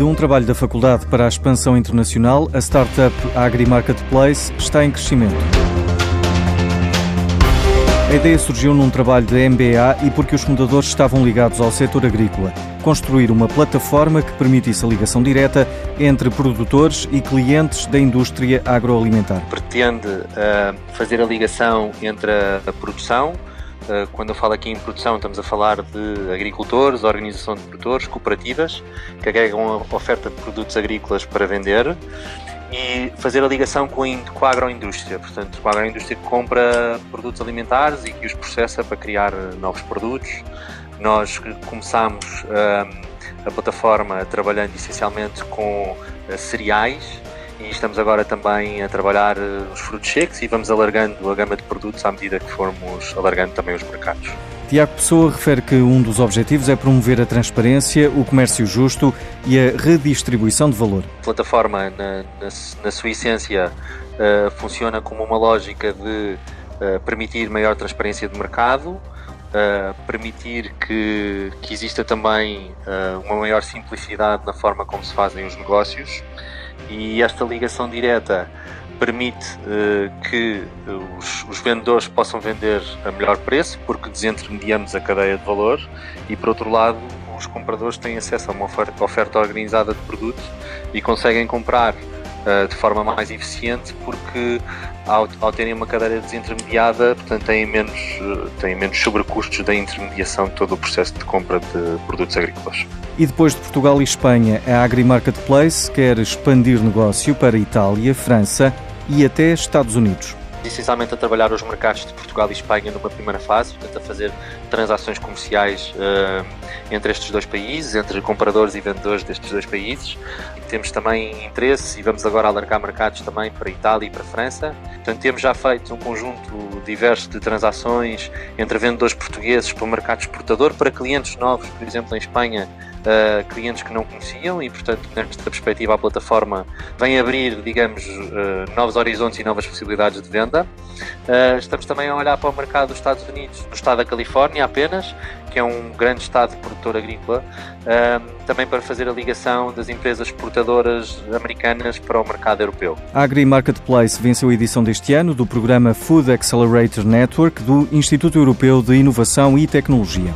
De um trabalho da faculdade para a expansão internacional, a startup Agri Marketplace está em crescimento. A ideia surgiu num trabalho da MBA e porque os fundadores estavam ligados ao setor agrícola. Construir uma plataforma que permitisse a ligação direta entre produtores e clientes da indústria agroalimentar. Pretende uh, fazer a ligação entre a produção, quando eu falo aqui em produção, estamos a falar de agricultores, organização de produtores, cooperativas, que agregam a oferta de produtos agrícolas para vender e fazer a ligação com a, agroindústria, portanto, com a agroindústria que compra produtos alimentares e que os processa para criar novos produtos. Nós começámos um, a plataforma trabalhando essencialmente com uh, cereais e estamos agora também a trabalhar uh, os frutos secos e vamos alargando a gama de produtos à medida que formos alargando também os mercados. Tiago Pessoa refere que um dos objetivos é promover a transparência, o comércio justo e a redistribuição de valor. A plataforma, na, na, na sua essência, uh, funciona como uma lógica de uh, permitir maior transparência de mercado, uh, permitir que, que exista também uma maior simplicidade na forma como se fazem os negócios e esta ligação direta permite uh, que os, os, vendedores possam vender a melhor preço, porque desintermediamos a cadeia de valor, e por outro lado, os compradores têm acesso a uma oferta, oferta organizada de produtos e conseguem comprar uh, de forma mais eficiente, porque ao, ao, terem uma cadeia desintermediada, portanto, têm menos, uh, têm menos sobrecustos da intermediação de todo o processo de compra de produtos agrícolas. E depois de Portugal e Espanha, a Agri Marketplace quer expandir negócio para Itália, França e até Estados Unidos. Essencialmente a trabalhar os mercados de Portugal e Espanha numa primeira fase, portanto a fazer transações comerciais uh, entre estes dois países, entre compradores e vendedores destes dois países. Temos também interesse e vamos agora alargar mercados também para Itália e para França. Portanto, temos já feito um conjunto diverso de transações entre vendedores portugueses para o mercado exportador, para clientes novos, por exemplo, em Espanha, uh, clientes que não conheciam e, portanto, nesta perspectiva, a plataforma vem abrir, digamos, uh, novos horizontes e novas possibilidades de venda. Uh, estamos também a olhar para o mercado dos Estados Unidos, no estado da Califórnia apenas, que é um grande estado produtor agrícola, também para fazer a ligação das empresas exportadoras americanas para o mercado europeu. A Agri Marketplace venceu a edição deste ano do programa Food Accelerator Network do Instituto Europeu de Inovação e Tecnologia.